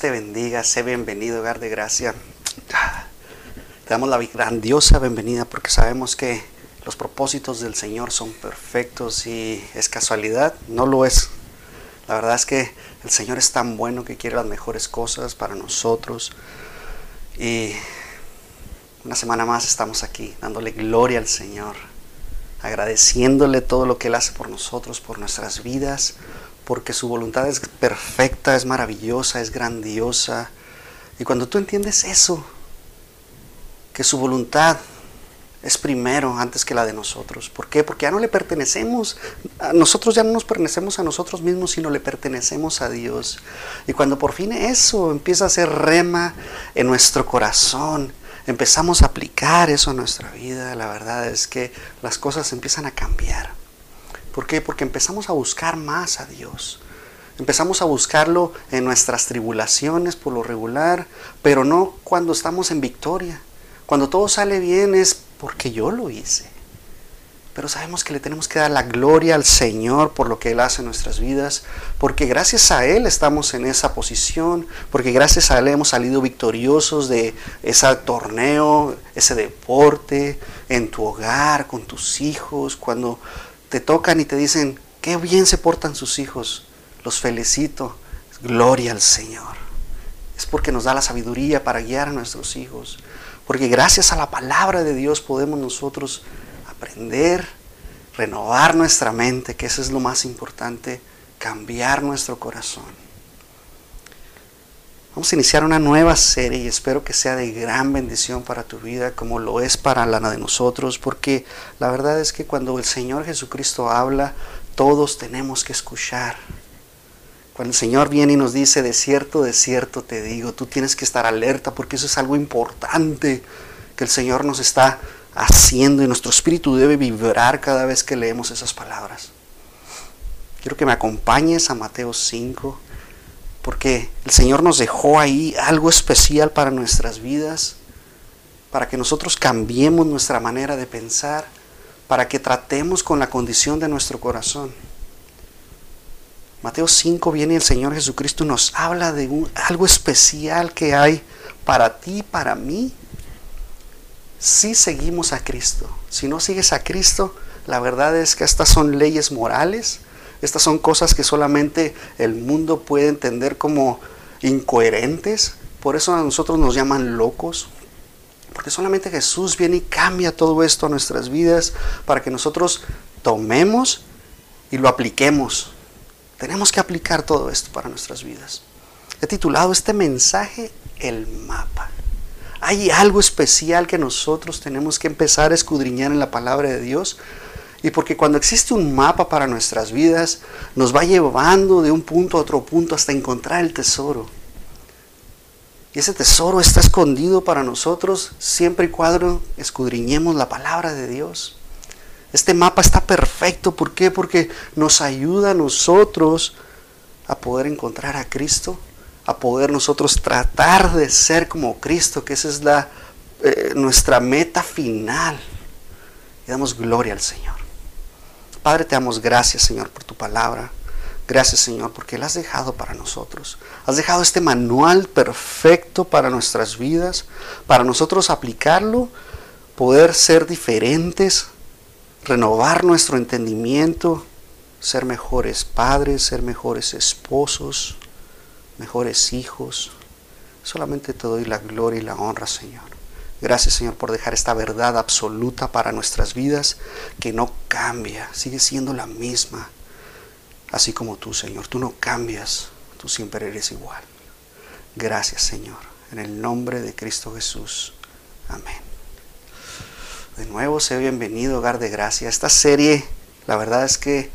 Te bendiga, sé bienvenido, hogar de gracia. Te damos la grandiosa bienvenida porque sabemos que los propósitos del Señor son perfectos y es casualidad, no lo es. La verdad es que el Señor es tan bueno que quiere las mejores cosas para nosotros. Y una semana más estamos aquí dándole gloria al Señor, agradeciéndole todo lo que Él hace por nosotros, por nuestras vidas, porque su voluntad es perfecta, es maravillosa, es grandiosa. Y cuando tú entiendes eso, que su voluntad es primero antes que la de nosotros. ¿Por qué? Porque ya no le pertenecemos. A nosotros ya no nos pertenecemos a nosotros mismos, sino le pertenecemos a Dios. Y cuando por fin eso empieza a ser rema en nuestro corazón, empezamos a aplicar eso a nuestra vida, la verdad es que las cosas empiezan a cambiar. ¿Por qué? Porque empezamos a buscar más a Dios. Empezamos a buscarlo en nuestras tribulaciones por lo regular, pero no cuando estamos en victoria. Cuando todo sale bien es porque yo lo hice. Pero sabemos que le tenemos que dar la gloria al Señor por lo que Él hace en nuestras vidas, porque gracias a Él estamos en esa posición, porque gracias a Él hemos salido victoriosos de ese torneo, ese deporte, en tu hogar, con tus hijos, cuando te tocan y te dicen, qué bien se portan sus hijos, los felicito, gloria al Señor. Es porque nos da la sabiduría para guiar a nuestros hijos, porque gracias a la palabra de Dios podemos nosotros aprender, renovar nuestra mente, que eso es lo más importante, cambiar nuestro corazón. Vamos a iniciar una nueva serie y espero que sea de gran bendición para tu vida como lo es para la de nosotros, porque la verdad es que cuando el Señor Jesucristo habla, todos tenemos que escuchar. Cuando el Señor viene y nos dice, de cierto, de cierto te digo, tú tienes que estar alerta porque eso es algo importante que el Señor nos está haciendo y nuestro espíritu debe vibrar cada vez que leemos esas palabras. Quiero que me acompañes a Mateo 5 porque el Señor nos dejó ahí algo especial para nuestras vidas, para que nosotros cambiemos nuestra manera de pensar, para que tratemos con la condición de nuestro corazón. Mateo 5 viene el Señor Jesucristo nos habla de algo especial que hay para ti, para mí. Si seguimos a Cristo, si no sigues a Cristo, la verdad es que estas son leyes morales, estas son cosas que solamente el mundo puede entender como incoherentes. Por eso a nosotros nos llaman locos. Porque solamente Jesús viene y cambia todo esto a nuestras vidas para que nosotros tomemos y lo apliquemos. Tenemos que aplicar todo esto para nuestras vidas. He titulado este mensaje El mapa. Hay algo especial que nosotros tenemos que empezar a escudriñar en la palabra de Dios y porque cuando existe un mapa para nuestras vidas, nos va llevando de un punto a otro punto hasta encontrar el tesoro. Y ese tesoro está escondido para nosotros siempre y cuando escudriñemos la palabra de Dios. Este mapa está perfecto. ¿Por qué? Porque nos ayuda a nosotros a poder encontrar a Cristo, a poder nosotros tratar de ser como Cristo, que esa es la, eh, nuestra meta final. Y damos gloria al Señor. Padre, te damos gracias, Señor, por tu palabra. Gracias, Señor, porque la has dejado para nosotros. Has dejado este manual perfecto para nuestras vidas, para nosotros aplicarlo, poder ser diferentes, renovar nuestro entendimiento, ser mejores padres, ser mejores esposos, mejores hijos. Solamente te doy la gloria y la honra, Señor. Gracias Señor por dejar esta verdad absoluta para nuestras vidas que no cambia, sigue siendo la misma. Así como tú Señor, tú no cambias, tú siempre eres igual. Gracias Señor, en el nombre de Cristo Jesús. Amén. De nuevo, sé bienvenido, hogar de gracia. Esta serie, la verdad es que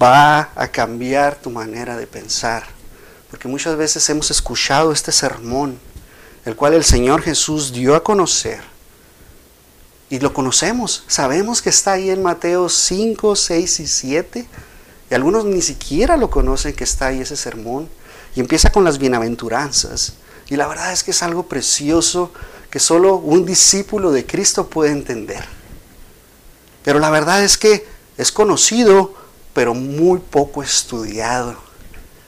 va a cambiar tu manera de pensar. Porque muchas veces hemos escuchado este sermón el cual el Señor Jesús dio a conocer. Y lo conocemos, sabemos que está ahí en Mateo 5, 6 y 7. Y algunos ni siquiera lo conocen que está ahí ese sermón. Y empieza con las bienaventuranzas. Y la verdad es que es algo precioso que solo un discípulo de Cristo puede entender. Pero la verdad es que es conocido, pero muy poco estudiado.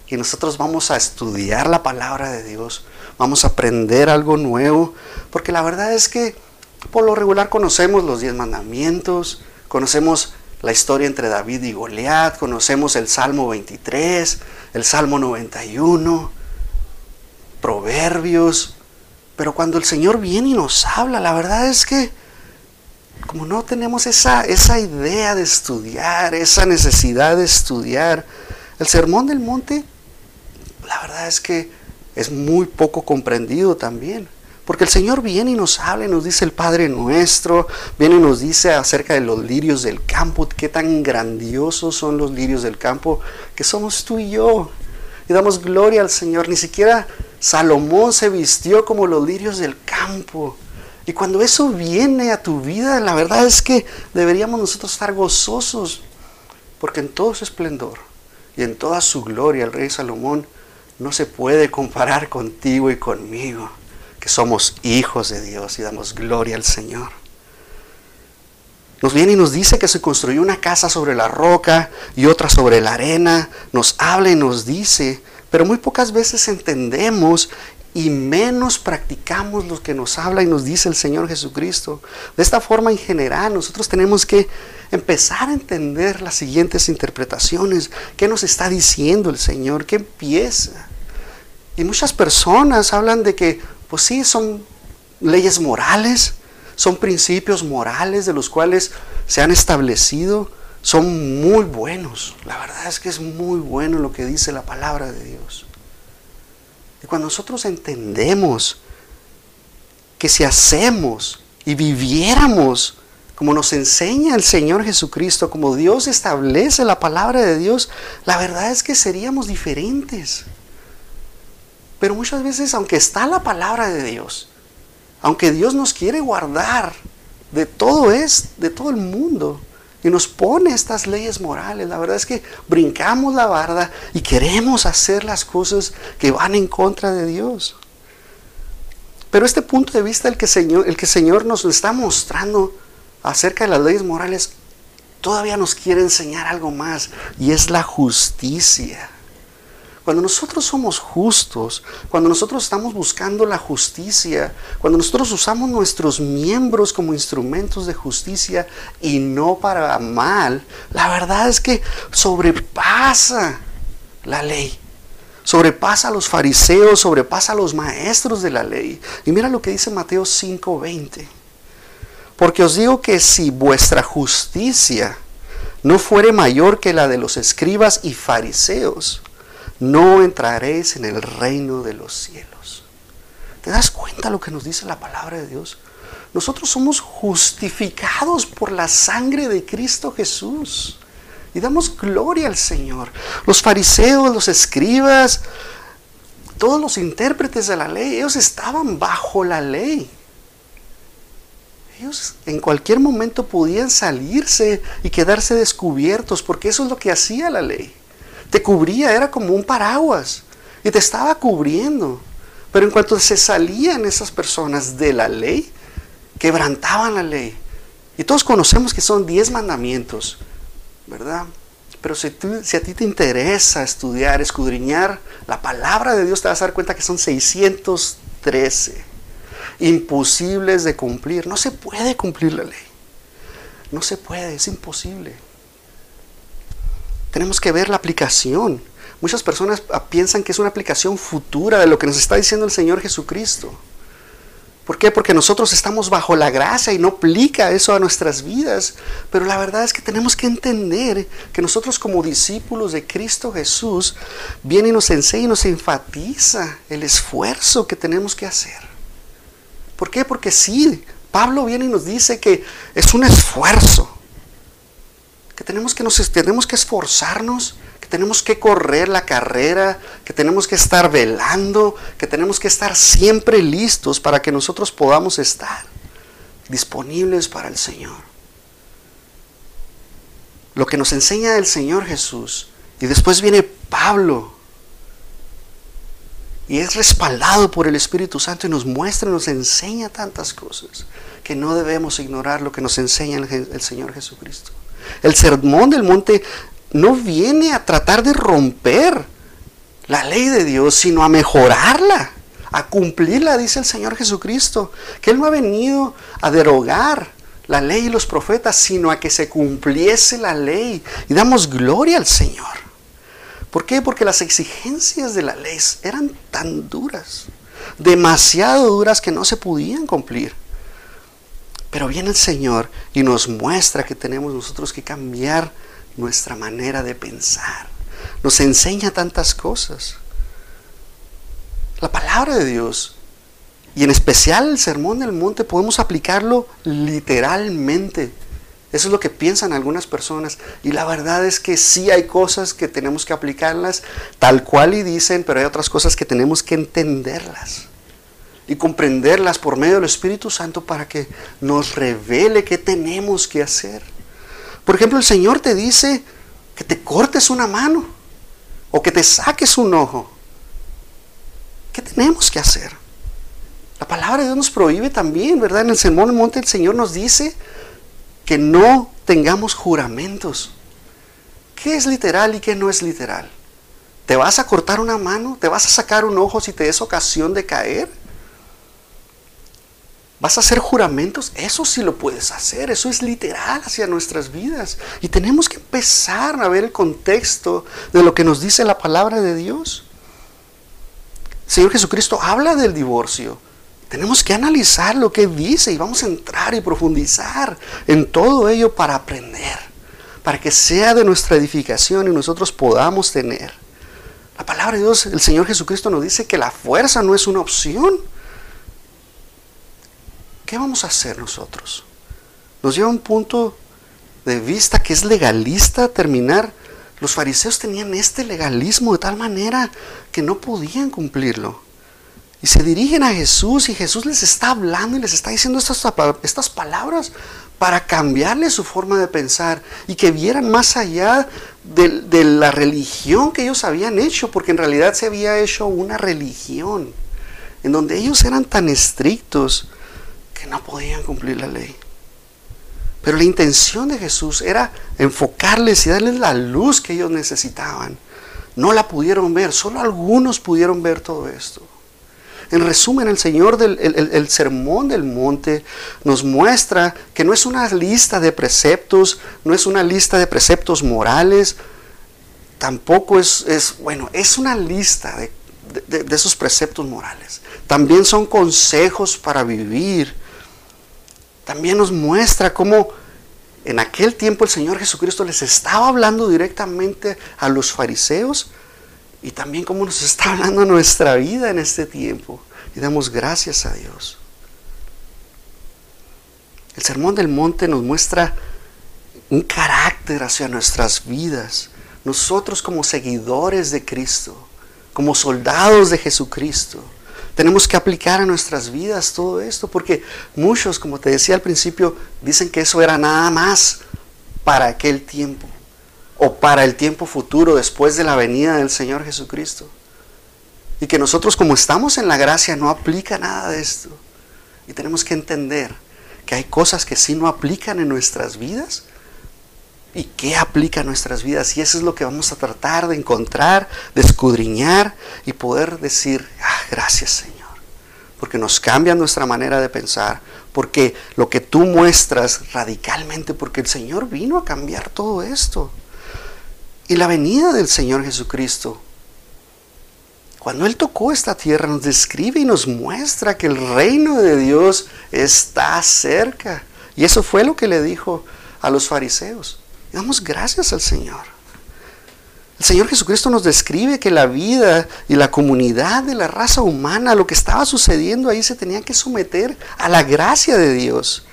y nosotros vamos a estudiar la palabra de Dios, vamos a aprender algo nuevo, porque la verdad es que por lo regular conocemos los diez mandamientos, conocemos la historia entre David y Goliat, conocemos el Salmo 23, el Salmo 91, Proverbios, pero cuando el Señor viene y nos habla, la verdad es que como no tenemos esa, esa idea de estudiar, esa necesidad de estudiar, el Sermón del Monte la verdad es que es muy poco comprendido también. Porque el Señor viene y nos habla y nos dice el Padre nuestro, viene y nos dice acerca de los lirios del campo, qué tan grandiosos son los lirios del campo, que somos tú y yo. Y damos gloria al Señor. Ni siquiera Salomón se vistió como los lirios del campo. Y cuando eso viene a tu vida, la verdad es que deberíamos nosotros estar gozosos, porque en todo su esplendor y en toda su gloria el rey Salomón no se puede comparar contigo y conmigo, que somos hijos de Dios y damos gloria al Señor. Nos viene y nos dice que se construyó una casa sobre la roca y otra sobre la arena. Nos habla y nos dice, pero muy pocas veces entendemos y menos practicamos lo que nos habla y nos dice el Señor Jesucristo. De esta forma, en general, nosotros tenemos que empezar a entender las siguientes interpretaciones. ¿Qué nos está diciendo el Señor? ¿Qué empieza? Y muchas personas hablan de que, pues sí, son leyes morales, son principios morales de los cuales se han establecido, son muy buenos. La verdad es que es muy bueno lo que dice la palabra de Dios. Y cuando nosotros entendemos que si hacemos y viviéramos como nos enseña el Señor Jesucristo, como Dios establece la palabra de Dios, la verdad es que seríamos diferentes. Pero muchas veces, aunque está la palabra de Dios, aunque Dios nos quiere guardar de todo es, de todo el mundo, y nos pone estas leyes morales, la verdad es que brincamos la barda y queremos hacer las cosas que van en contra de Dios. Pero este punto de vista el que Señor, el que Señor nos está mostrando acerca de las leyes morales, todavía nos quiere enseñar algo más, y es la justicia. Cuando nosotros somos justos, cuando nosotros estamos buscando la justicia, cuando nosotros usamos nuestros miembros como instrumentos de justicia y no para mal, la verdad es que sobrepasa la ley. Sobrepasa a los fariseos, sobrepasa a los maestros de la ley. Y mira lo que dice Mateo 5:20. Porque os digo que si vuestra justicia no fuere mayor que la de los escribas y fariseos, no entraréis en el reino de los cielos. ¿Te das cuenta lo que nos dice la palabra de Dios? Nosotros somos justificados por la sangre de Cristo Jesús. Y damos gloria al Señor. Los fariseos, los escribas, todos los intérpretes de la ley, ellos estaban bajo la ley. Ellos en cualquier momento podían salirse y quedarse descubiertos, porque eso es lo que hacía la ley te cubría, era como un paraguas y te estaba cubriendo. Pero en cuanto se salían esas personas de la ley, quebrantaban la ley. Y todos conocemos que son diez mandamientos, ¿verdad? Pero si, si, a ti te interesa estudiar, escudriñar la palabra de Dios, te vas a dar cuenta que son 613 imposibles de cumplir. No se puede cumplir la ley. No se puede, es imposible. Tenemos que ver la aplicación. Muchas personas piensan que es una aplicación futura de lo que nos está diciendo el Señor Jesucristo. ¿Por qué? Porque nosotros estamos bajo la gracia y no aplica eso a nuestras vidas. Pero la verdad es que tenemos que entender que nosotros como discípulos de Cristo Jesús, viene y nos enseña y nos enfatiza el esfuerzo que tenemos que hacer. ¿Por qué? Porque sí, Pablo viene y nos dice que es un esfuerzo tenemos que, nos, tenemos que esforzarnos, que tenemos que correr la carrera, que tenemos que estar velando, que tenemos que estar siempre listos para que nosotros podamos estar disponibles para el Señor. Lo que nos enseña el Señor Jesús. Y después viene Pablo. Y es respaldado por el Espíritu Santo y nos muestra, nos enseña tantas cosas que no debemos ignorar lo que nos enseña el Señor Jesucristo. El sermón del monte no viene a tratar de romper la ley de Dios, sino a mejorarla, a cumplirla, dice el Señor Jesucristo, que Él no ha venido a derogar la ley y los profetas, sino a que se cumpliese la ley. Y damos gloria al Señor. ¿Por qué? Porque las exigencias de la ley eran tan duras, demasiado duras que no se podían cumplir. Pero viene el Señor y nos muestra que tenemos nosotros que cambiar nuestra manera de pensar. Nos enseña tantas cosas. La palabra de Dios y en especial el sermón del monte podemos aplicarlo literalmente. Eso es lo que piensan algunas personas. Y la verdad es que sí hay cosas que tenemos que aplicarlas tal cual y dicen, pero hay otras cosas que tenemos que entenderlas y comprenderlas por medio del Espíritu Santo para que nos revele qué tenemos que hacer. Por ejemplo, el Señor te dice que te cortes una mano o que te saques un ojo. ¿Qué tenemos que hacer? La palabra de Dios nos prohíbe también, ¿verdad? En el Sermón del Monte el Señor nos dice que no tengamos juramentos. ¿Qué es literal y qué no es literal? ¿Te vas a cortar una mano? ¿Te vas a sacar un ojo si te des ocasión de caer? ¿Vas a hacer juramentos? Eso sí lo puedes hacer, eso es literal hacia nuestras vidas. Y tenemos que empezar a ver el contexto de lo que nos dice la palabra de Dios. Señor Jesucristo habla del divorcio, tenemos que analizar lo que dice y vamos a entrar y profundizar en todo ello para aprender, para que sea de nuestra edificación y nosotros podamos tener. La palabra de Dios, el Señor Jesucristo nos dice que la fuerza no es una opción. ¿Qué vamos a hacer nosotros? Nos lleva a un punto de vista que es legalista terminar. Los fariseos tenían este legalismo de tal manera que no podían cumplirlo. Y se dirigen a Jesús y Jesús les está hablando y les está diciendo estas, estas palabras para cambiarle su forma de pensar y que vieran más allá de, de, la religión que ellos habían hecho, porque en realidad se había hecho una religión en donde ellos eran tan estrictos que no podían cumplir la ley. Pero la intención de Jesús era enfocarles y darles la luz que ellos necesitaban. No la pudieron ver, solo algunos pudieron ver todo esto. En resumen, el Señor del el, sermón del monte nos muestra que no es una lista de preceptos, no es una lista de preceptos morales, tampoco es, es bueno, es una lista de, de esos preceptos morales. También son consejos para vivir. También nos muestra cómo en aquel tiempo el Señor Jesucristo les estaba hablando directamente a los fariseos y también cómo nos está hablando nuestra vida en este tiempo. Y damos gracias a Dios. El Sermón del Monte nos muestra un carácter hacia nuestras vidas. Nosotros como seguidores de Cristo, como soldados de Jesucristo, tenemos que aplicar a nuestras vidas todo esto, porque muchos, como te decía al principio, dicen que eso era nada más para aquel tiempo o para el tiempo futuro después de la venida del Señor Jesucristo. Y que nosotros como estamos en la gracia no aplica nada de esto. Y tenemos que entender que hay cosas que sí no aplican en nuestras vidas y que aplica en nuestras vidas. Y eso es lo que vamos a tratar de encontrar, de escudriñar y poder decir, ah, gracias Señor. Porque nos cambia nuestra manera de pensar. Porque lo que tú muestras radicalmente, porque el Señor vino a cambiar todo esto. Y la venida del Señor Jesucristo, cuando Él tocó esta tierra, nos describe y nos muestra que el reino de Dios está cerca. Y eso fue lo que le dijo a los fariseos. Damos gracias al Señor. El Señor Jesucristo nos describe que la vida y la comunidad de la raza humana, lo que estaba sucediendo ahí, se tenía que someter a la gracia de Dios.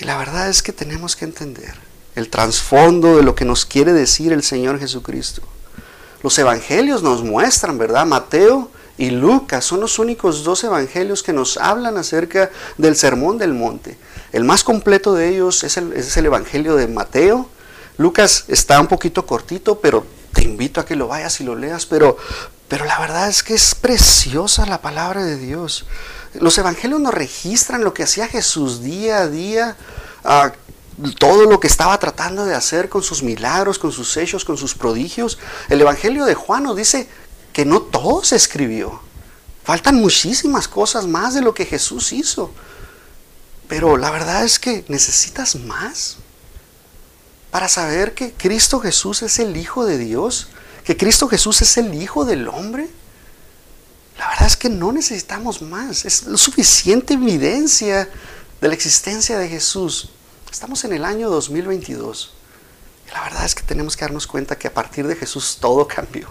Y la verdad es que tenemos que entender el trasfondo de lo que nos quiere decir el Señor Jesucristo. Los evangelios nos muestran, ¿verdad? Mateo y Lucas son los únicos dos evangelios que nos hablan acerca del sermón del monte. El más completo de ellos es el, es el evangelio de Mateo. Lucas está un poquito cortito, pero te invito a que lo vayas y lo leas, pero, pero la verdad es que es preciosa la palabra de Dios. Los evangelios nos registran lo que hacía Jesús día a día, uh, todo lo que estaba tratando de hacer con sus milagros, con sus hechos, con sus prodigios. El Evangelio de Juan nos dice que no todo se escribió. Faltan muchísimas cosas más de lo que Jesús hizo. Pero la verdad es que necesitas más para saber que Cristo Jesús es el Hijo de Dios, que Cristo Jesús es el Hijo del hombre. La verdad es que no necesitamos más. Es suficiente evidencia de la existencia de Jesús. Estamos en el año 2022. Y la verdad es que tenemos que darnos cuenta que a partir de Jesús todo cambió.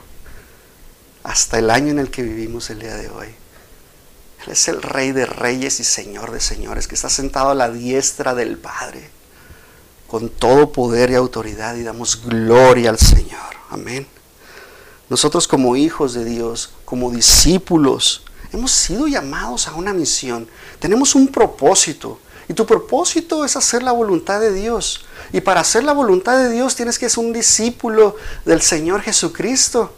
Hasta el año en el que vivimos el día de hoy. Él es el Rey de Reyes y Señor de Señores, que está sentado a la diestra del Padre, con todo poder y autoridad, y damos gloria al Señor. Amén. Nosotros como hijos de Dios, como discípulos, hemos sido llamados a una misión. Tenemos un propósito. Y tu propósito es hacer la voluntad de Dios. Y para hacer la voluntad de Dios tienes que ser un discípulo del Señor Jesucristo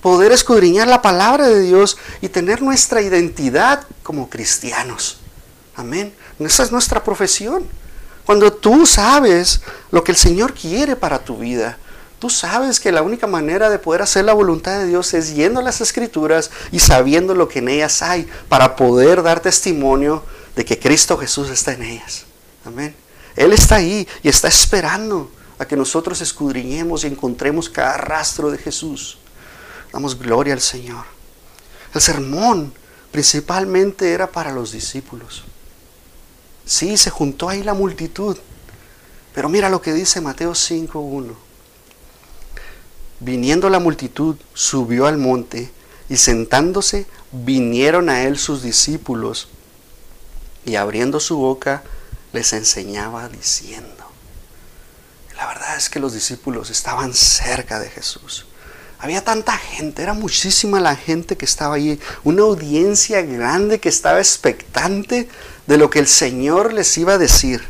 poder escudriñar la palabra de Dios y tener nuestra identidad como cristianos. Amén. Esa es nuestra profesión. Cuando tú sabes lo que el Señor quiere para tu vida, tú sabes que la única manera de poder hacer la voluntad de Dios es yendo a las escrituras y sabiendo lo que en ellas hay para poder dar testimonio de que Cristo Jesús está en ellas. Amén. Él está ahí y está esperando a que nosotros escudriñemos y encontremos cada rastro de Jesús. Damos gloria al Señor. El sermón principalmente era para los discípulos. Sí, se juntó ahí la multitud. Pero mira lo que dice Mateo 5.1. Viniendo la multitud, subió al monte y sentándose, vinieron a él sus discípulos y abriendo su boca les enseñaba diciendo. La verdad es que los discípulos estaban cerca de Jesús. Había tanta gente, era muchísima la gente que estaba allí, una audiencia grande que estaba expectante de lo que el Señor les iba a decir.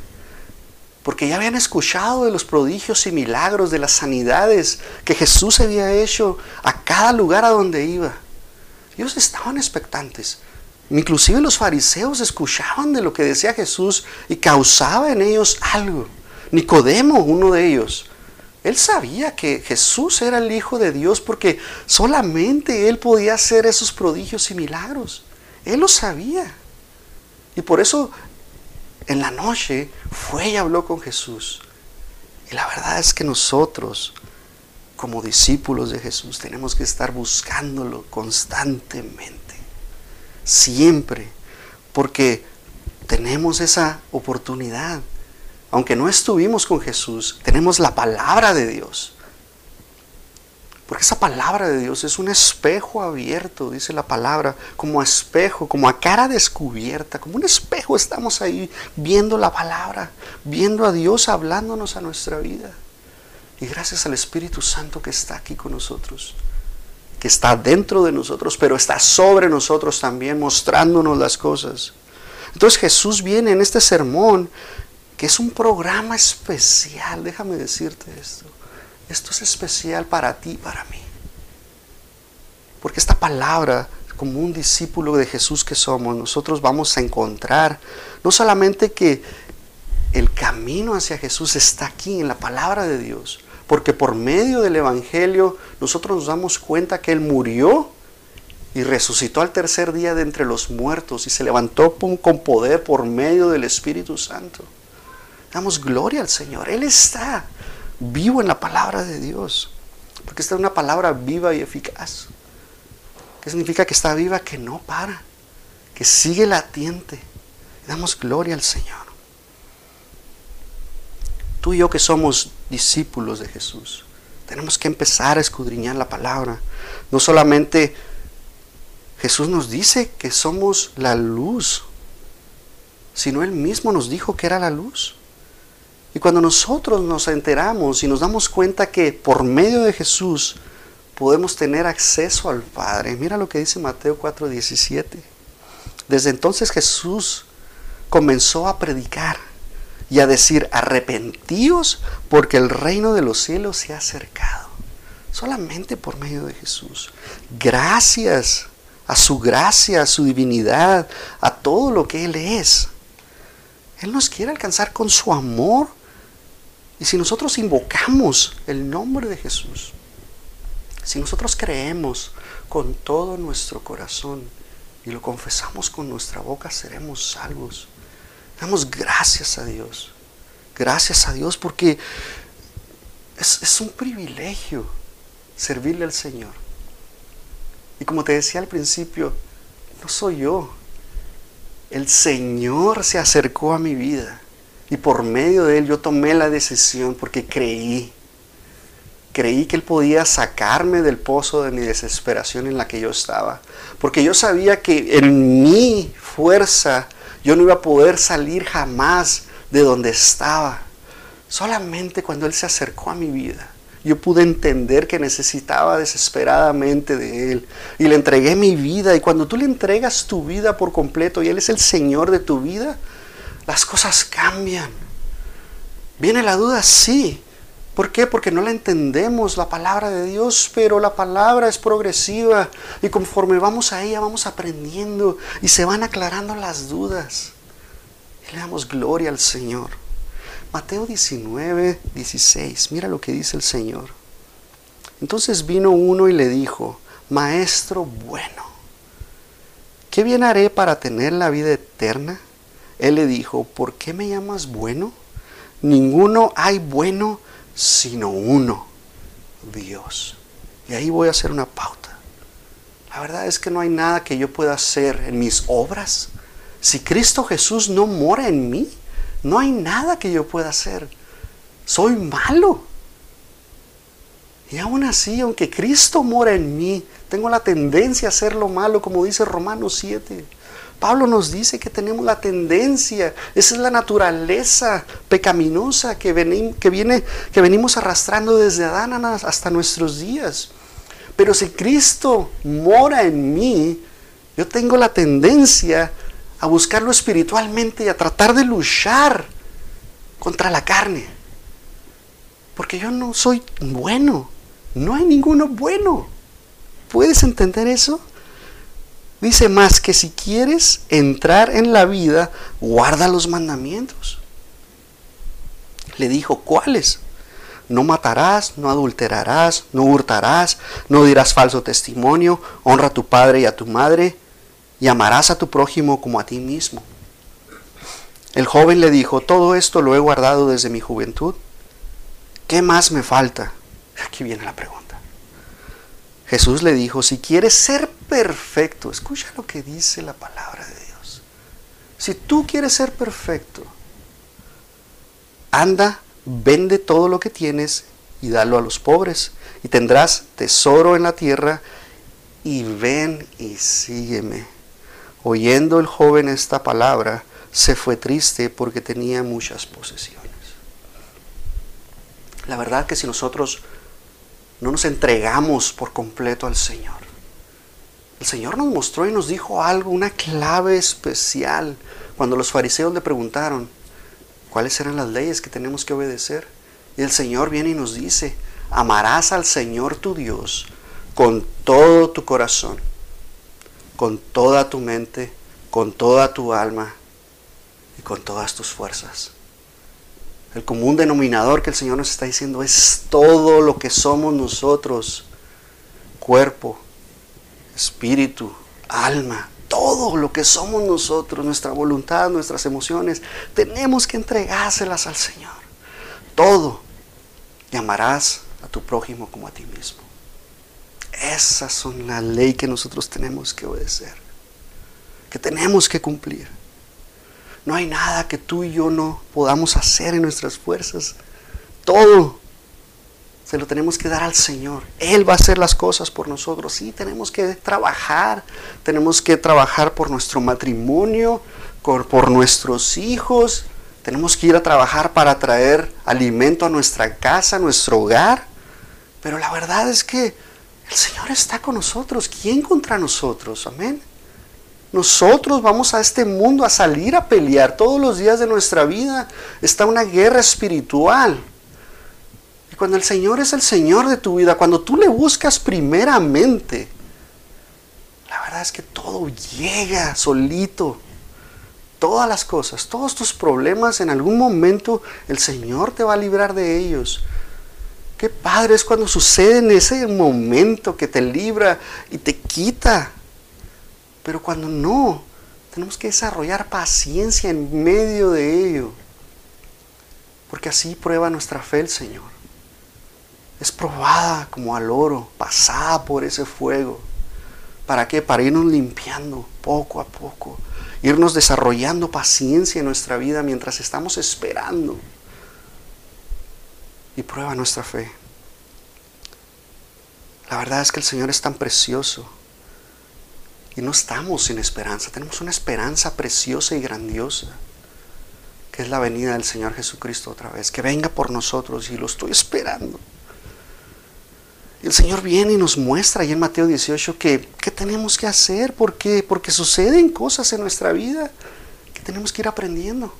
Porque ya habían escuchado de los prodigios y milagros, de las sanidades que Jesús había hecho a cada lugar a donde iba. Ellos estaban expectantes. Inclusive los fariseos escuchaban de lo que decía Jesús y causaba en ellos algo. Nicodemo, uno de ellos, él sabía que Jesús era el Hijo de Dios porque solamente Él podía hacer esos prodigios y milagros. Él lo sabía. Y por eso en la noche fue y habló con Jesús. Y la verdad es que nosotros, como discípulos de Jesús, tenemos que estar buscándolo constantemente. Siempre. Porque tenemos esa oportunidad aunque no estuvimos con Jesús, tenemos la palabra de Dios. Porque esa palabra de Dios es un espejo abierto, dice la palabra, como espejo, como a cara descubierta, como un espejo estamos ahí viendo la palabra, viendo a Dios hablándonos a nuestra vida. Y gracias al Espíritu Santo que está aquí con nosotros, que está dentro de nosotros, pero está sobre nosotros también, mostrándonos las cosas. Entonces Jesús viene en este sermón que es un programa especial. Déjame decirte esto. Esto es especial para ti para mí. Porque esta palabra, como un discípulo de Jesús que somos, nosotros vamos a encontrar no solamente que el camino hacia Jesús está aquí en la palabra de Dios, porque por medio del Evangelio nosotros nos damos cuenta que Él murió y resucitó al tercer día de entre los muertos y se levantó con poder por medio del Espíritu Santo. Damos gloria al Señor. Él está vivo en la palabra de Dios. Porque esta es una palabra viva y eficaz. ¿Qué significa que está viva? Que no para. Que sigue latiente. Damos gloria al Señor. Tú y yo que somos discípulos de Jesús, tenemos que empezar a escudriñar la palabra. No solamente Jesús nos dice que somos la luz, sino Él mismo nos dijo que era la luz. Y cuando nosotros nos enteramos y nos damos cuenta que por medio de Jesús podemos tener acceso al Padre, mira lo que dice Mateo 4:17. Desde entonces Jesús comenzó a predicar y a decir, arrepentíos porque el reino de los cielos se ha acercado. Solamente por medio de Jesús. Gracias a su gracia, a su divinidad, a todo lo que Él es. Él nos quiere alcanzar con su amor y si nosotros invocamos el nombre de Jesús, Si nosotros creemos con todo nuestro corazón y lo confesamos con nuestra boca, seremos salvos. Damos gracias a Dios. Gracias a Dios porque es, es un privilegio servirle al Señor. Y como te decía al principio, no soy yo. El Señor se acercó a mi vida y por medio de Él yo tomé la decisión porque creí. Creí que Él podía sacarme del pozo de mi desesperación en la que yo estaba. Porque yo sabía que en mi fuerza yo no iba a poder salir jamás de donde estaba. Solamente cuando Él se acercó a mi vida yo pude entender que necesitaba desesperadamente de Él. Y le entregué mi vida. Y cuando tú le entregas tu vida por completo y Él es el Señor de tu vida, las cosas cambian. ¿Viene la duda? Sí. ¿Por qué? Porque no la entendemos, la palabra de Dios, pero la palabra es progresiva y conforme vamos a ella vamos aprendiendo y se van aclarando las dudas. Y le damos gloria al Señor. Mateo 19, 16, mira lo que dice el Señor. Entonces vino uno y le dijo, Maestro bueno, ¿qué bien haré para tener la vida eterna? Él le dijo, ¿por qué me llamas bueno? Ninguno hay bueno sino uno, Dios. Y ahí voy a hacer una pauta. La verdad es que no hay nada que yo pueda hacer en mis obras. Si Cristo Jesús no mora en mí, no hay nada que yo pueda hacer. Soy malo. Y aún así, aunque Cristo mora en mí, tengo la tendencia a hacer lo malo, como dice Romanos 7. Pablo nos dice que tenemos la tendencia, esa es la naturaleza pecaminosa que, que, viene, que venimos arrastrando desde Adán hasta nuestros días. Pero si Cristo mora en mí, yo tengo la tendencia a buscarlo espiritualmente y a tratar de luchar contra la carne. Porque yo no soy bueno. No hay ninguno bueno. ¿Puedes entender eso? Dice más que si quieres entrar en la vida, guarda los mandamientos. Le dijo, ¿cuáles? No matarás, no adulterarás, no hurtarás, no dirás falso testimonio, honra a tu padre y a tu madre, y amarás a tu prójimo como a ti mismo. El joven le dijo, todo esto lo he guardado desde mi juventud. ¿Qué más me falta? Aquí viene la pregunta. Jesús le dijo, si quieres ser perfecto, escucha lo que dice la palabra de Dios. Si tú quieres ser perfecto, anda, vende todo lo que tienes y dalo a los pobres, y tendrás tesoro en la tierra, y ven y sígueme. Oyendo el joven esta palabra, se fue triste porque tenía muchas posesiones. La verdad que si nosotros no nos entregamos por completo al Señor, el Señor nos mostró y nos dijo algo, una clave especial, cuando los fariseos le preguntaron cuáles eran las leyes que tenemos que obedecer. Y el Señor viene y nos dice, amarás al Señor tu Dios con todo tu corazón con toda tu mente, con toda tu alma y con todas tus fuerzas. El común denominador que el Señor nos está diciendo es todo lo que somos nosotros, cuerpo, espíritu, alma, todo lo que somos nosotros, nuestra voluntad, nuestras emociones, tenemos que entregárselas al Señor. Todo. Y amarás a tu prójimo como a ti mismo. Esas son la ley que nosotros tenemos que obedecer, que tenemos que cumplir. No hay nada que tú y yo no podamos hacer en nuestras fuerzas. Todo se lo tenemos que dar al Señor. Él va a hacer las cosas por nosotros. Sí, tenemos que trabajar. Tenemos que trabajar por nuestro matrimonio, por, nuestros hijos. Tenemos que ir a trabajar para traer alimento a nuestra casa, a nuestro hogar. Pero la verdad es que el Señor está con nosotros. ¿Quién contra nosotros? Amén. Nosotros vamos a este mundo a salir a pelear todos los días de nuestra vida. Está una guerra espiritual. Y cuando el Señor es el Señor de tu vida, cuando tú le buscas primeramente, la verdad es que todo llega solito. Todas las cosas, todos tus problemas, en algún momento el Señor te va a librar de ellos Qué padre es cuando sucede en ese momento que te libra y te quita. Pero cuando no, tenemos que desarrollar paciencia en medio de ello. Porque así prueba nuestra fe el Señor. Es probada como al oro, pasada por ese fuego. ¿Para qué? Para irnos limpiando poco a poco. Irnos desarrollando paciencia en nuestra vida mientras estamos esperando. Y prueba nuestra fe. La verdad es que el Señor es tan precioso. Y no estamos sin esperanza. Tenemos una esperanza preciosa y grandiosa que es la venida del Señor Jesucristo otra vez, que venga por nosotros y lo estoy esperando. Y el Señor viene y nos muestra ahí en Mateo 18 que, ¿qué tenemos que hacer? ¿Por qué? Porque suceden cosas en nuestra vida que tenemos que ir aprendiendo.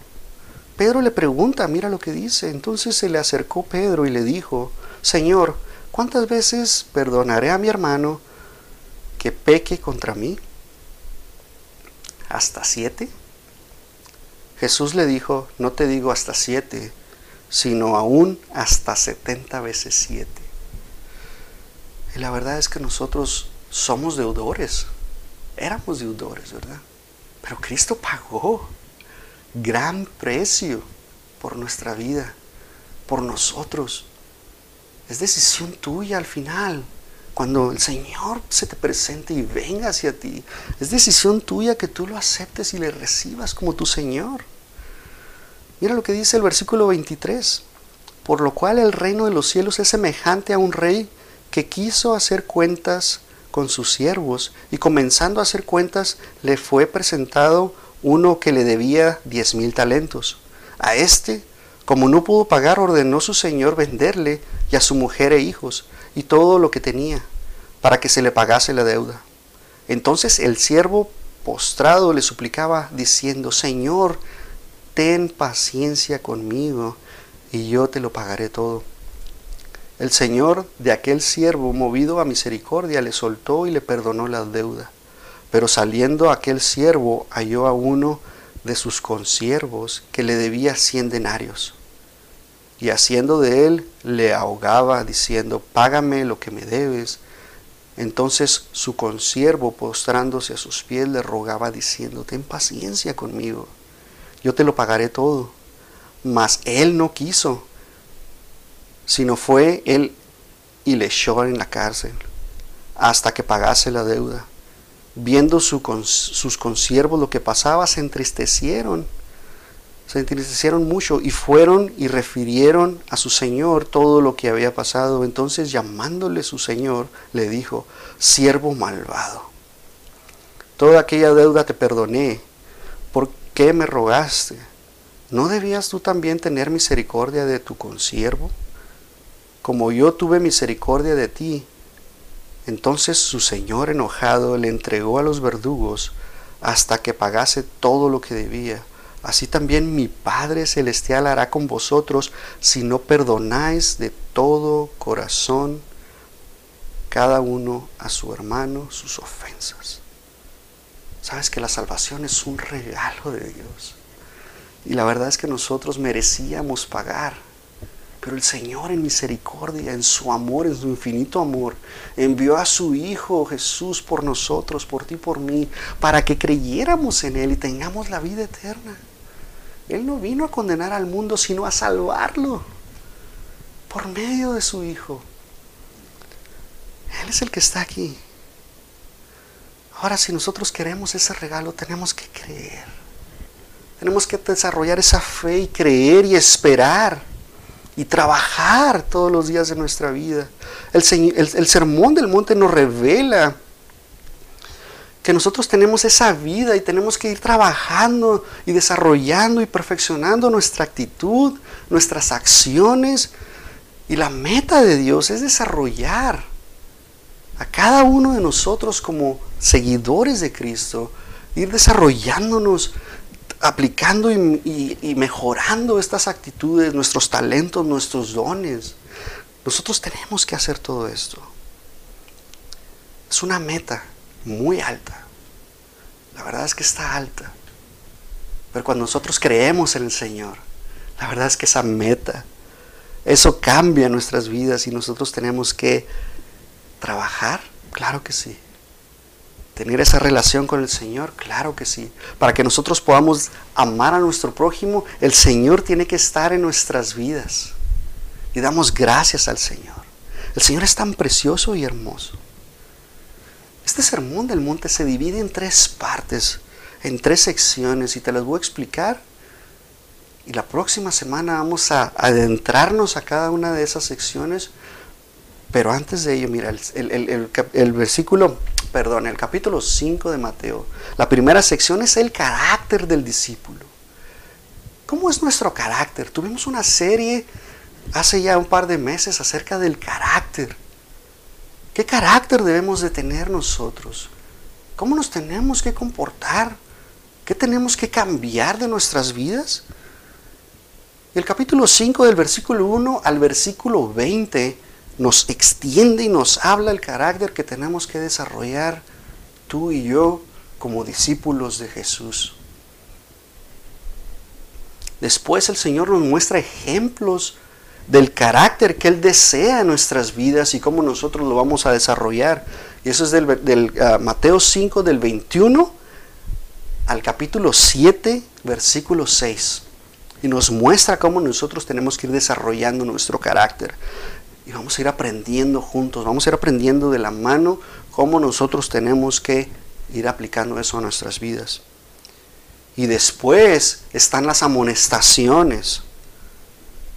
Pedro le pregunta, mira lo que dice. Entonces se le acercó Pedro y le dijo, Señor, ¿cuántas veces perdonaré a mi hermano que peque contra mí? ¿Hasta siete? Jesús le dijo, no te digo hasta siete, sino aún hasta setenta veces siete. Y la verdad es que nosotros somos deudores, éramos deudores, ¿verdad? Pero Cristo pagó gran precio por nuestra vida, por nosotros. Es decisión tuya al final. Cuando el Señor se te presente y venga hacia ti, es decisión tuya que tú lo aceptes y le recibas como tu Señor. Mira lo que dice el versículo 23. Por lo cual el reino de los cielos es semejante a un rey que quiso hacer cuentas con sus siervos y comenzando a hacer cuentas le fue presentado uno que le debía diez mil talentos. A este, como no pudo pagar, ordenó su señor venderle y a su mujer e hijos y todo lo que tenía para que se le pagase la deuda. Entonces el siervo postrado le suplicaba diciendo, Señor, ten paciencia conmigo y yo te lo pagaré todo. El Señor de aquel siervo, movido a misericordia, le soltó y le perdonó la deuda. Pero saliendo aquel siervo halló a uno de sus consiervos que le debía cien denarios. Y haciendo de él, le ahogaba, diciendo, Págame lo que me debes. Entonces su consiervo, postrándose a sus pies, le rogaba, diciendo, Ten paciencia conmigo yo te lo pagaré todo. Mas él no quiso, sino fue él y le echó en la cárcel hasta que pagase la deuda. Viendo sus consiervos lo que pasaba, se entristecieron, se entristecieron mucho y fueron y refirieron a su señor todo lo que había pasado. Entonces llamándole su señor, le dijo, siervo malvado, toda aquella deuda te perdoné qué me rogaste? ¿No debías tú también tener misericordia de tu consiervo? Como yo tuve misericordia de ti. Entonces su señor enojado le entregó a los verdugos hasta que pagase todo lo que debía. Así también mi Padre Celestial hará con vosotros si no perdonáis de todo corazón cada uno a su hermano sus ofensas. Sabes que la salvación es un regalo de Dios. Y la verdad es que nosotros merecíamos pagar. Pero el Señor en misericordia, en su amor, en su infinito amor, envió a su Hijo Jesús por nosotros, por ti, por mí, para que creyéramos en Él y tengamos la vida eterna. Él no vino a condenar al mundo, sino a salvarlo por medio de su Hijo. Él es el que está aquí. Ahora, si nosotros queremos ese regalo, tenemos que creer. Tenemos que desarrollar esa fe y creer y esperar y trabajar todos los días de nuestra vida. El, sermón del monte nos revela que nosotros tenemos esa vida y tenemos que ir trabajando y desarrollando y perfeccionando nuestra actitud, nuestras acciones. Y la meta de Dios es desarrollar a cada uno de nosotros como seguidores de Cristo, ir desarrollándonos, aplicando y, mejorando estas actitudes, nuestros talentos, nuestros dones. Nosotros tenemos que hacer todo esto. Es una meta muy alta. La verdad es que está alta. Pero cuando nosotros creemos en el Señor, la verdad es que esa meta eso cambia nuestras vidas y nosotros tenemos que trabajar, claro que sí. Tener esa relación con el Señor, claro que sí. Para que nosotros podamos amar a nuestro prójimo, el Señor tiene que estar en nuestras vidas. Y damos gracias al Señor. El Señor es tan precioso y hermoso. Este sermón del monte se divide en tres partes, en tres secciones, y te las voy a explicar. Y la próxima semana vamos a adentrarnos a cada una de esas secciones. Pero antes de ello, mira, el, versículo, perdón, el capítulo 5 de Mateo, la primera sección es el carácter del discípulo. ¿Cómo es nuestro carácter? Tuvimos una serie hace ya un par de meses acerca del carácter. ¿Qué carácter debemos de tener nosotros? ¿Cómo nos tenemos que comportar? ¿Qué tenemos que cambiar de nuestras vidas? El capítulo 5 del versículo 1 al versículo 20 nos extiende y nos habla el carácter que tenemos que desarrollar tú y yo como discípulos de Jesús. Después el Señor nos muestra ejemplos del carácter que Él desea en nuestras vidas y cómo nosotros lo vamos a desarrollar. Y eso es del, ah, Mateo 5, del 21 al capítulo 7, versículo 6. Y nos muestra cómo nosotros tenemos que ir desarrollando nuestro carácter. Y vamos a ir aprendiendo juntos, vamos a ir aprendiendo de la mano cómo nosotros tenemos que ir aplicando eso a nuestras vidas. Y después están las amonestaciones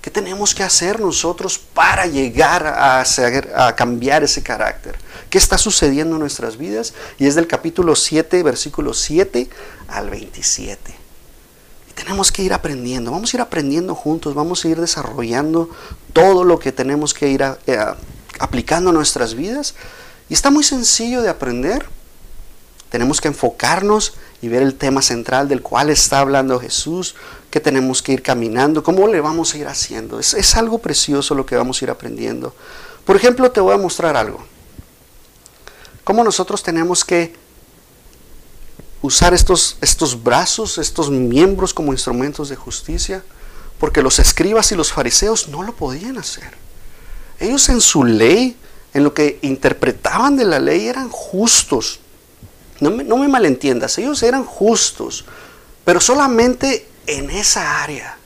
¿Qué tenemos que hacer nosotros para llegar a, a, cambiar ese carácter? ¿Qué está sucediendo en nuestras vidas? Y es del capítulo 7, versículo 7 al 27. Y tenemos que ir aprendiendo, vamos a ir aprendiendo juntos, vamos a ir desarrollando todo lo que tenemos que ir eh, aplicando a nuestras vidas. Y está muy sencillo de aprender. Tenemos que enfocarnos y ver el tema central del cual está hablando Jesús, que tenemos que ir caminando, cómo le vamos a ir haciendo. Es, es algo precioso lo que vamos a ir aprendiendo. Por ejemplo, te voy a mostrar algo. Cómo nosotros tenemos que usar estos, estos brazos, estos miembros como instrumentos de justicia, porque los escribas y los fariseos no lo podían hacer. Ellos en su ley, en lo que interpretaban de la ley, eran justos. No me, no me malentiendas, ellos eran justos, pero solamente en esa área.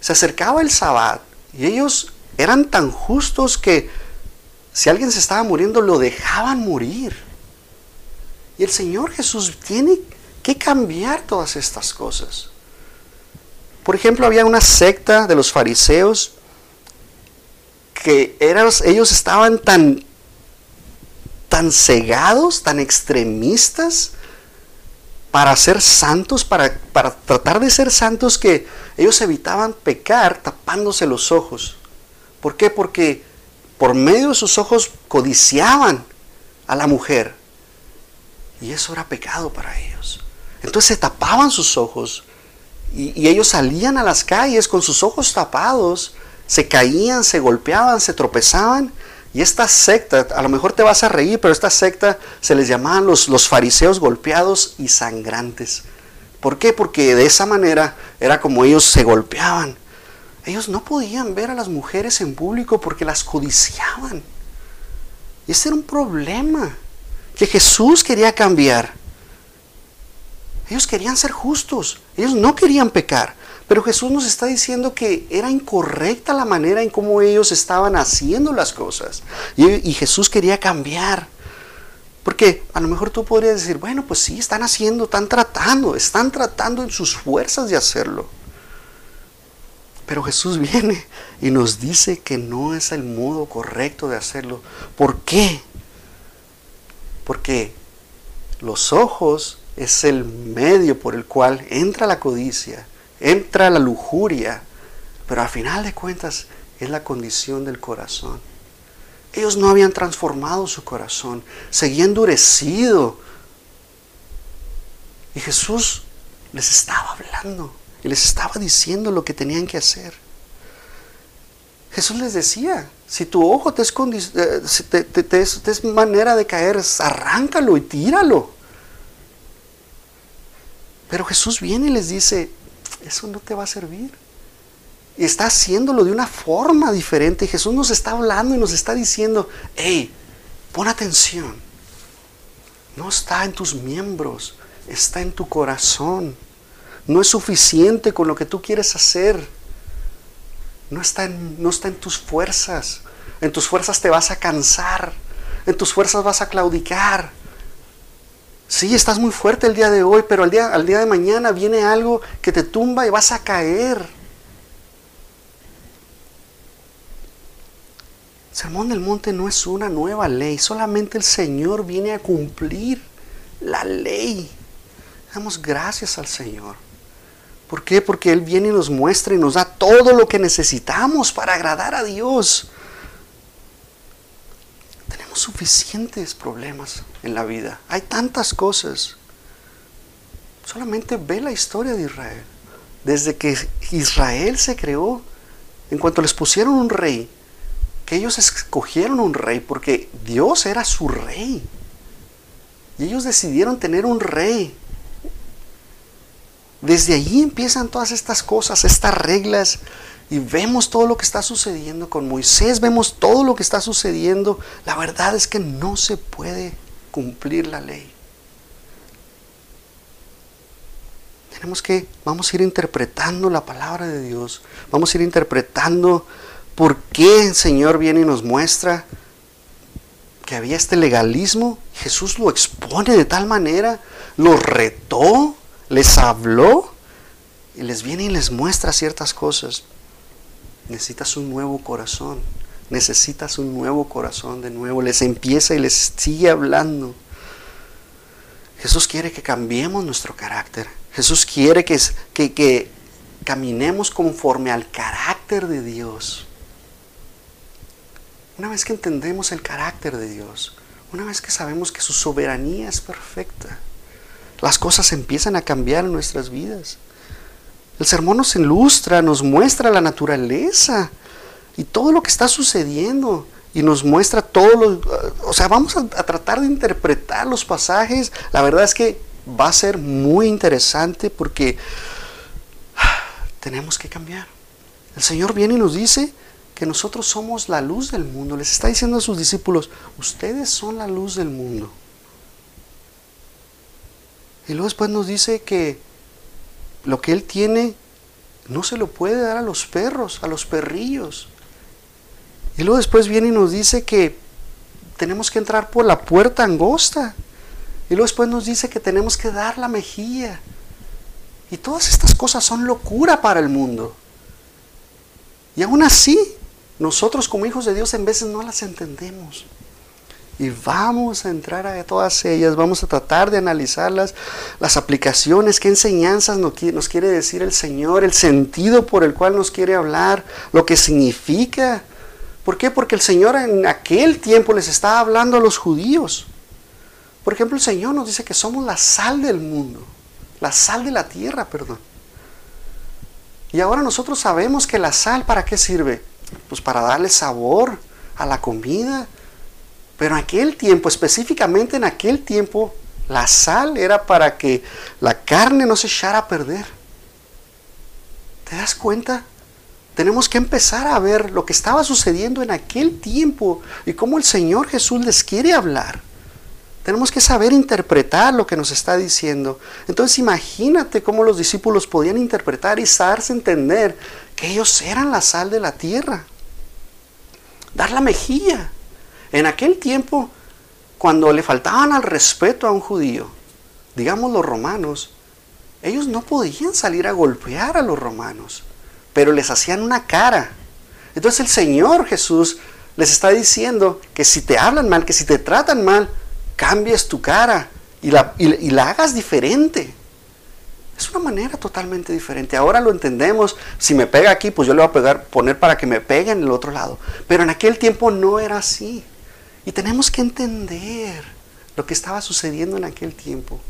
Se acercaba el sabbat y ellos eran tan justos que si alguien se estaba muriendo lo dejaban morir. Y el Señor Jesús tiene que cambiar todas estas cosas. Por ejemplo, había una secta de los fariseos que eran, ellos estaban tan tan cegados, tan extremistas para ser santos, para, para tratar de ser santos que ellos evitaban pecar tapándose los ojos. ¿Por qué? Porque por medio de sus ojos codiciaban a la mujer. Y eso era pecado para ellos. Entonces se tapaban sus ojos y, y, ellos salían a las calles con sus ojos tapados, se caían, se golpeaban, se tropezaban y esta secta, a lo mejor te vas a reír, pero esta secta se les llamaban los, los fariseos golpeados y sangrantes. ¿Por qué? Porque de esa manera era como ellos se golpeaban. Ellos no podían ver a las mujeres en público porque las codiciaban. Y ese era un problema que Jesús quería cambiar. Ellos querían ser justos, ellos no querían pecar. Pero Jesús nos está diciendo que era incorrecta la manera en cómo ellos estaban haciendo las cosas. Y, Jesús quería cambiar. Porque a lo mejor tú podrías decir, bueno, pues sí, están haciendo, están tratando, están tratando en sus fuerzas de hacerlo. Pero Jesús viene y nos dice que no es el modo correcto de hacerlo. ¿Por qué? Porque los ojos es el medio por el cual entra la codicia entra la lujuria, pero al final de cuentas es la condición del corazón. Ellos no habían transformado su corazón, seguía endurecido. Y Jesús les estaba hablando y les estaba diciendo lo que tenían que hacer. Jesús les decía, si tu ojo te es, eh, te es manera de caer, arráncalo y tíralo. Pero Jesús viene y les dice, eso no te va a servir. y está haciéndolo de una forma diferente. Y Jesús nos está hablando y nos está diciendo, hey, pon atención. No está en tus miembros, está en tu corazón. No es suficiente con lo que tú quieres hacer. No está en, no está en tus fuerzas. En tus fuerzas te vas a cansar. En tus fuerzas vas a claudicar. Sí, estás muy fuerte el día de hoy, pero al día, al día de mañana viene algo que te tumba y vas a caer. Sermón del Monte no es una nueva ley, solamente el Señor viene a cumplir la ley. Damos gracias al Señor. ¿Por qué? Porque Él viene y nos muestra y nos da todo lo que necesitamos para agradar a Dios. Suficientes problemas en la vida. Hay tantas cosas. Solamente ve la historia de Israel. Desde que Israel se creó, en cuanto les pusieron un rey, que ellos escogieron un rey porque Dios era su rey. Y ellos decidieron tener un rey. Desde allí empiezan todas estas cosas, estas reglas, y vemos todo lo que está sucediendo con Moisés, vemos todo lo que está sucediendo. La verdad es que no se puede cumplir la ley. Tenemos que, vamos a ir interpretando la palabra de Dios, vamos a ir interpretando por qué el Señor viene y nos muestra que había este legalismo. Jesús lo expone de tal manera, lo retó, les habló y les viene y les muestra ciertas cosas. Necesitas un nuevo corazón. Necesitas un nuevo corazón de nuevo. Les empieza y les sigue hablando. Jesús quiere que cambiemos nuestro carácter. Jesús quiere que, que, que caminemos conforme al carácter de Dios. Una vez que entendemos el carácter de Dios, una vez que sabemos que su soberanía es perfecta, las cosas empiezan a cambiar en nuestras vidas. El sermón nos ilustra, nos muestra la naturaleza y todo lo que está sucediendo y nos muestra todo lo... O sea, vamos a, tratar de interpretar los pasajes. La verdad es que va a ser muy interesante porque tenemos que cambiar. El Señor viene y nos dice que nosotros somos la luz del mundo. Les está diciendo a sus discípulos, ustedes son la luz del mundo. Y luego después nos dice que lo que Él tiene no se lo puede dar a los perros, a los perrillos. Y luego después viene y nos dice que tenemos que entrar por la puerta angosta. Y luego después nos dice que tenemos que dar la mejilla. Y todas estas cosas son locura para el mundo. Y aún así, nosotros como hijos de Dios en veces no las entendemos. Y vamos a entrar a todas ellas, vamos a tratar de analizarlas, las aplicaciones, qué enseñanzas nos quiere decir el Señor, el sentido por el cual nos quiere hablar, lo que significa. ¿Por qué? Porque el Señor en aquel tiempo les estaba hablando a los judíos. Por ejemplo, el Señor nos dice que somos la sal del mundo, la sal de la tierra, perdón. Y ahora nosotros sabemos que la sal, ¿para qué sirve? Pues para darle sabor a la comida, pero en aquel tiempo, específicamente en aquel tiempo, la sal era para que la carne no se echara a perder. ¿Te das cuenta? Tenemos que empezar a ver lo que estaba sucediendo en aquel tiempo y cómo el Señor Jesús les quiere hablar. Tenemos que saber interpretar lo que nos está diciendo. Entonces imagínate cómo los discípulos podían interpretar y darse entender que ellos eran la sal de la tierra. Dar la mejilla. En aquel tiempo, cuando le faltaban al respeto a un judío, digamos los romanos, ellos no podían salir a golpear a los romanos, pero les hacían una cara. Entonces el Señor Jesús les está diciendo que si te hablan mal, que si te tratan mal, cambies tu cara y la, hagas diferente. Es una manera totalmente diferente. Ahora lo entendemos. Si me pega aquí, pues yo le voy a pegar, poner para que me pegue en el otro lado. Pero en aquel tiempo no era así. Y tenemos que entender lo que estaba sucediendo en aquel tiempo.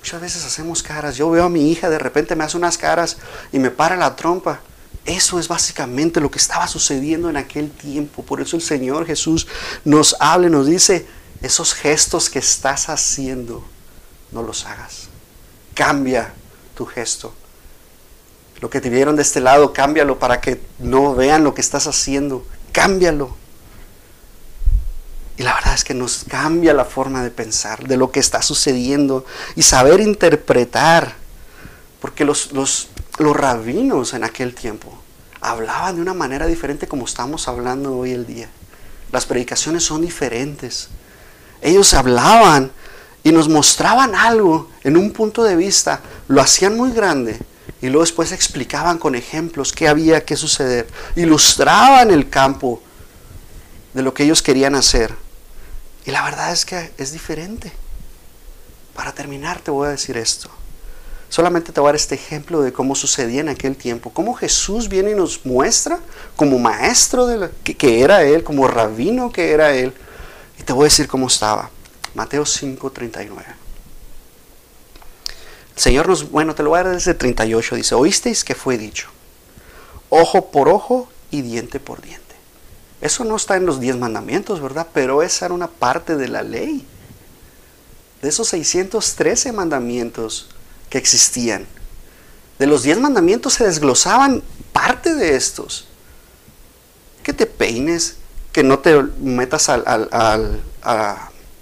Muchas veces hacemos caras. Yo veo a mi hija, de repente me hace unas caras y me para la trompa. Eso es básicamente lo que estaba sucediendo en aquel tiempo. Por eso el Señor Jesús nos habla y nos dice, esos gestos que estás haciendo, no los hagas. Cambia tu gesto. Lo que te vieron de este lado, cámbialo para que no vean lo que estás haciendo. Cámbialo. Y la verdad es que nos cambia la forma de pensar de lo que está sucediendo y saber interpretar. Porque los, los, los rabinos en aquel tiempo hablaban de una manera diferente como estamos hablando hoy el día. Las predicaciones son diferentes. Ellos hablaban y nos mostraban algo en un punto de vista, lo hacían muy grande y luego después explicaban con ejemplos qué había que suceder, ilustraban el campo de lo que ellos querían hacer. Y la verdad es que es diferente. Para terminar te voy a decir esto. Solamente te voy a dar este ejemplo de cómo sucedía en aquel tiempo, cómo Jesús viene y nos muestra como maestro de que, era Él, como rabino que era Él. Y te voy a decir cómo estaba. Mateo 5:39. El Señor nos, bueno, te lo voy a dar desde 38, dice, oísteis que fue dicho, ojo por ojo y diente por diente. Eso no está en los diez mandamientos, ¿verdad? Pero esa era una parte de la ley. De esos 613 mandamientos, que existían. De los diez mandamientos se desglosaban parte de estos. Que te peines, que no te metas al,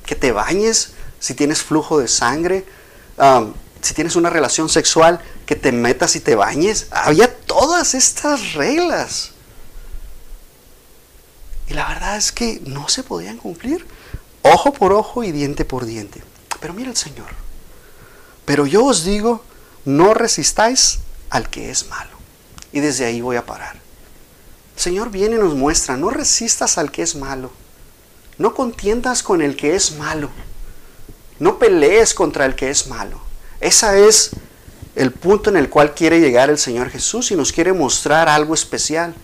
que te bañes si tienes flujo de sangre, si tienes una relación sexual, que te metas y te bañes. Había todas estas reglas. Y la verdad es que no se podían cumplir. Ojo por ojo y diente por diente. Pero mira el Señor. Pero yo os digo, no resistáis al que es malo. Y desde ahí voy a parar. El Señor viene y nos muestra, no resistas al que es malo. No contiendas con el que es malo. No pelees contra el que es malo. Ese es el punto en el cual quiere llegar el Señor Jesús y nos quiere mostrar algo especial.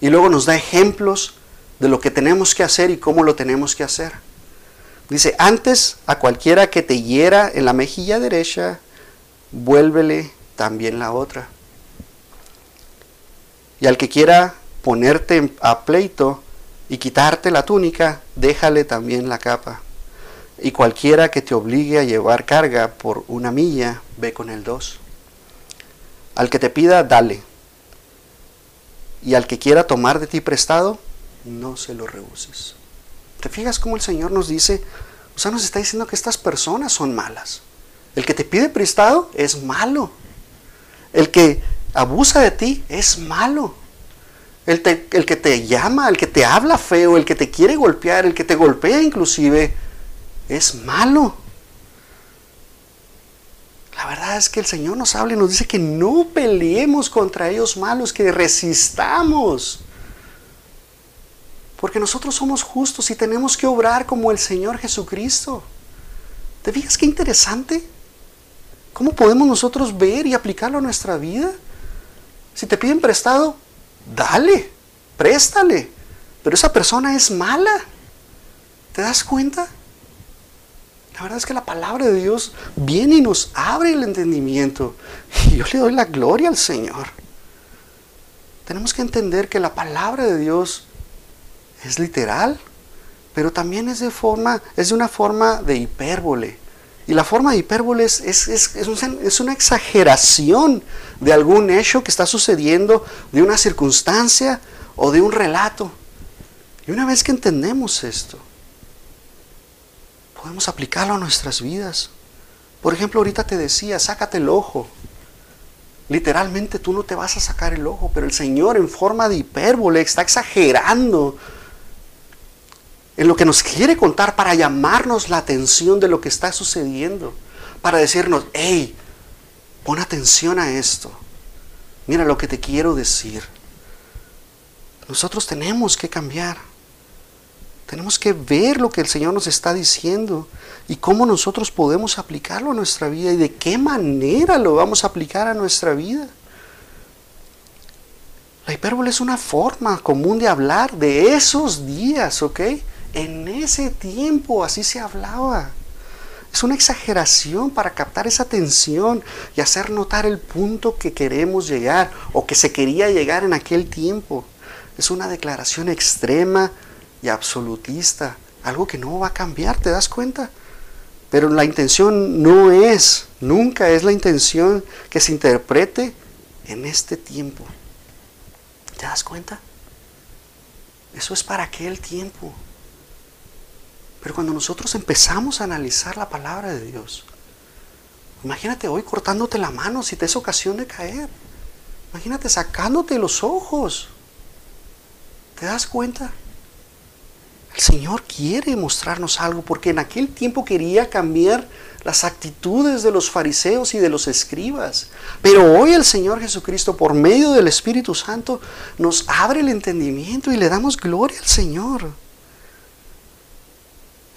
Y luego nos da ejemplos de lo que tenemos que hacer y cómo lo tenemos que hacer. Dice, antes a cualquiera que te hiera en la mejilla derecha, vuélvele también la otra. Y al que quiera ponerte a pleito y quitarte la túnica, déjale también la capa. Y cualquiera que te obligue a llevar carga por una milla, ve con el dos. Al que te pida, dale. Y al que quiera tomar de ti prestado, no se lo rehuses. ¿Te fijas cómo el Señor nos dice? O sea, nos está diciendo que estas personas son malas. El que te pide prestado es malo. El que abusa de ti es malo. El, el, que te llama, el que te habla feo, el que te quiere golpear, el que te golpea inclusive, es malo. La verdad es que el Señor nos habla y nos dice que no peleemos contra ellos malos, que resistamos. Porque nosotros somos justos y tenemos que obrar como el Señor Jesucristo. ¿Te fijas qué interesante? ¿Cómo podemos nosotros ver y aplicarlo a nuestra vida? Si te piden prestado, dale, préstale. Pero esa persona es mala. ¿Te das cuenta? La verdad es que la palabra de Dios viene y nos abre el entendimiento. Y yo le doy la gloria al Señor. Tenemos que entender que la palabra de Dios es literal, pero también es de, forma, es de una forma de hipérbole. Y la forma de hipérbole es, es, es, una exageración de algún hecho que está sucediendo, de una circunstancia o de un relato. Y una vez que entendemos esto, podemos aplicarlo a nuestras vidas. Por ejemplo, ahorita te decía, sácate el ojo. Literalmente tú no te vas a sacar el ojo, pero el Señor en forma de hipérbole está exagerando en lo que nos quiere contar para llamarnos la atención de lo que está sucediendo, para decirnos, hey, pon atención a esto, mira lo que te quiero decir. Nosotros tenemos que cambiar, tenemos que ver lo que el Señor nos está diciendo y cómo nosotros podemos aplicarlo a nuestra vida y de qué manera lo vamos a aplicar a nuestra vida. La hipérbole es una forma común de hablar de esos días, ¿ok? En ese tiempo así se hablaba. Es una exageración para captar esa atención y hacer notar el punto que queremos llegar o que se quería llegar en aquel tiempo. Es una declaración extrema y absolutista, algo que no va a cambiar, ¿te das cuenta? Pero la intención no es, nunca es la intención que se interprete en este tiempo. ¿Te das cuenta? Eso es para aquel tiempo. Pero cuando nosotros empezamos a analizar la palabra de Dios, imagínate hoy cortándote la mano si te es ocasión de caer. Imagínate sacándote los ojos. ¿Te das cuenta? El Señor quiere mostrarnos algo porque en aquel tiempo quería cambiar las actitudes de los fariseos y de los escribas. Pero hoy el Señor Jesucristo, por medio del Espíritu Santo, nos abre el entendimiento y le damos gloria al Señor.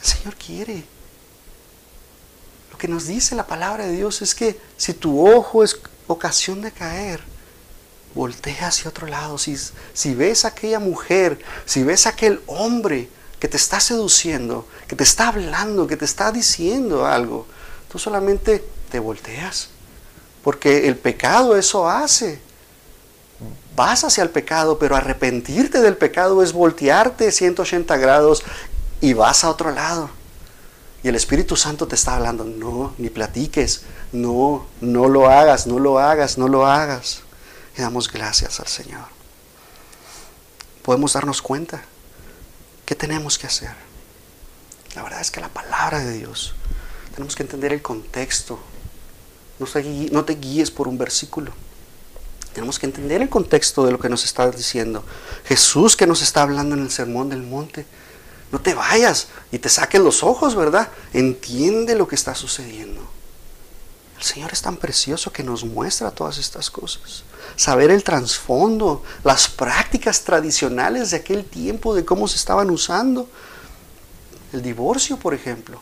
El Señor quiere. Lo que nos dice la palabra de Dios es que si tu ojo es ocasión de caer, voltea hacia otro lado. Si, si ves a aquella mujer, si ves a aquel hombre que te está seduciendo, que te está hablando, que te está diciendo algo, tú solamente te volteas. Porque el pecado eso hace. Vas hacia el pecado, pero arrepentirte del pecado es voltearte 180 grados y vas a otro lado. Y el Espíritu Santo te está hablando, no, ni platiques, no, no lo hagas, no lo hagas, no lo hagas. Y damos gracias al Señor. Podemos darnos cuenta ¿Qué tenemos que hacer? La verdad es que la palabra de Dios, tenemos que entender el contexto. No no te guíes por un versículo. Tenemos que entender el contexto de lo que nos está diciendo. Jesús que nos está hablando en el sermón del monte. No te vayas y te saques los ojos, ¿verdad? Entiende lo que está sucediendo. El Señor es tan precioso que nos muestra todas estas cosas. Saber el trasfondo, las prácticas tradicionales de aquel tiempo, de cómo se estaban usando. El divorcio, por ejemplo.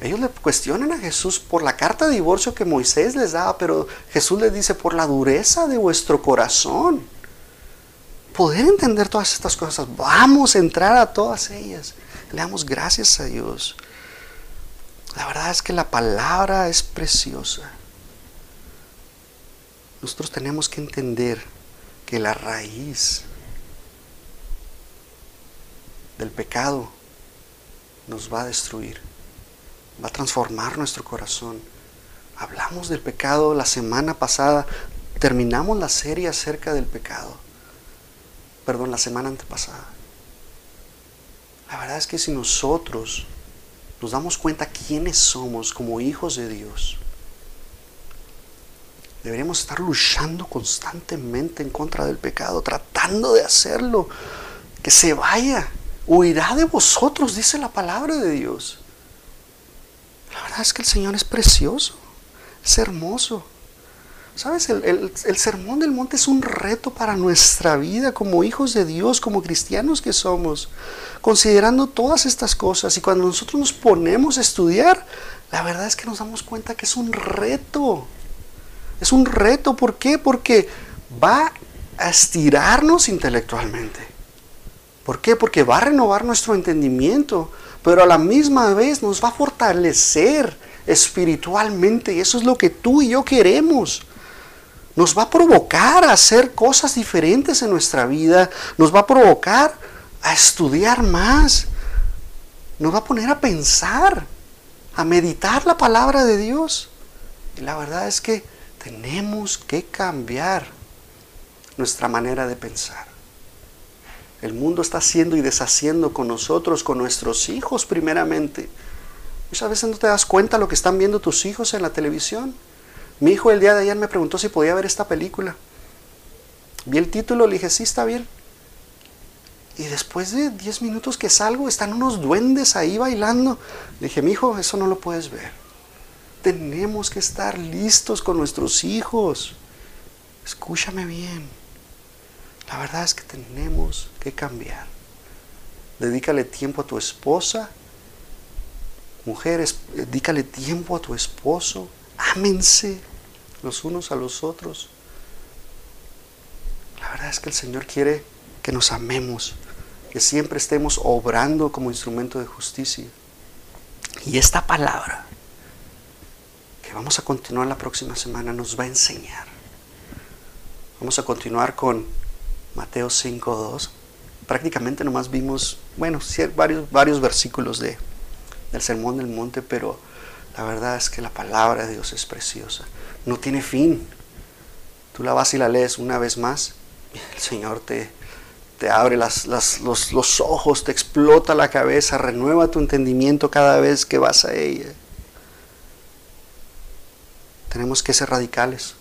Ellos le cuestionan a Jesús por la carta de divorcio que Moisés les daba, pero Jesús les dice por la dureza de vuestro corazón. Poder entender todas estas cosas, vamos a entrar a todas ellas. Le damos gracias a Dios. La verdad es que la palabra es preciosa. Nosotros tenemos que entender que la raíz del pecado nos va a destruir, va a transformar nuestro corazón. Hablamos del pecado la semana pasada, terminamos la serie acerca del pecado, perdón, la semana antepasada. La verdad es que si nosotros nos damos cuenta quiénes somos como hijos de Dios, deberíamos estar luchando constantemente en contra del pecado, tratando de hacerlo, que se vaya, huirá de vosotros, dice la palabra de Dios. La verdad es que el Señor es precioso, es hermoso. ¿Sabes? El, el, sermón del monte es un reto para nuestra vida como hijos de Dios, como cristianos que somos, considerando todas estas cosas. Y cuando nosotros nos ponemos a estudiar, la verdad es que nos damos cuenta que es un reto. Es un reto, ¿por qué? Porque va a estirarnos intelectualmente. ¿Por qué? Porque va a renovar nuestro entendimiento, pero a la misma vez nos va a fortalecer espiritualmente. Y eso es lo que tú y yo queremos nos va a provocar a hacer cosas diferentes en nuestra vida, nos va a provocar a estudiar más, nos va a poner a pensar, a meditar la palabra de Dios. Y la verdad es que tenemos que cambiar nuestra manera de pensar. El mundo está haciendo y deshaciendo con nosotros, con nuestros hijos primeramente. Muchas veces no te das cuenta lo que están viendo tus hijos en la televisión. Mi hijo el día de ayer me preguntó si podía ver esta película. Vi el título, le dije, sí, está bien. Y después de 10 minutos que salgo, están unos duendes ahí bailando. Le dije, mi hijo, eso no lo puedes ver. Tenemos que estar listos con nuestros hijos. Escúchame bien. La verdad es que tenemos que cambiar. Dedícale tiempo a tu esposa. Mujeres, dedícale tiempo a tu esposo ámense los unos a los otros. La verdad es que el Señor quiere que nos amemos, que siempre estemos obrando como instrumento de justicia. Y esta palabra que vamos a continuar la próxima semana nos va a enseñar. Vamos a continuar con Mateo 5.2. Prácticamente nomás vimos, bueno, varios, varios versículos de, del Sermón del Monte, pero la verdad es que la palabra de Dios es preciosa. No tiene fin. Tú la vas y la lees una vez más. El Señor te, te abre las, los, los ojos, te explota la cabeza, renueva tu entendimiento cada vez que vas a ella. Tenemos que ser radicales,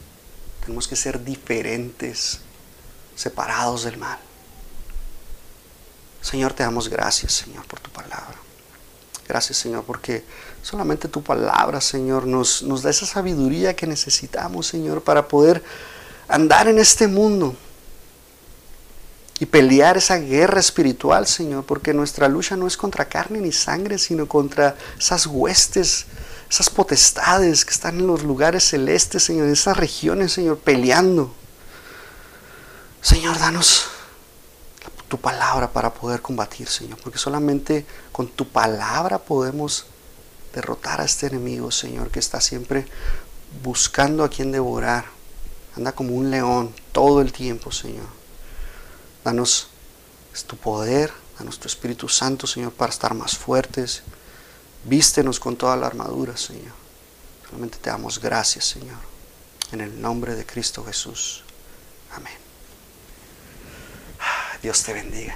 tenemos que ser diferentes, separados del mal. Señor, te damos gracias, Señor, por tu palabra. Gracias, Señor, porque solamente tu palabra, Señor, nos, da esa sabiduría que necesitamos, Señor, para poder andar en este mundo y pelear esa guerra espiritual, Señor, porque nuestra lucha no es contra carne ni sangre, sino contra esas huestes, esas potestades que están en los lugares celestes, Señor, en esas regiones, Señor, peleando. Señor, danos tu palabra para poder combatir, Señor, porque solamente con tu palabra podemos derrotar a este enemigo, Señor, que está siempre buscando a quien devorar. Anda como un león todo el tiempo, Señor. Danos tu poder, danos tu Espíritu Santo, Señor, para estar más fuertes. Vístenos con toda la armadura, Señor. Solamente te damos gracias, Señor. En el nombre de Cristo Jesús. Amén. Dios te bendiga.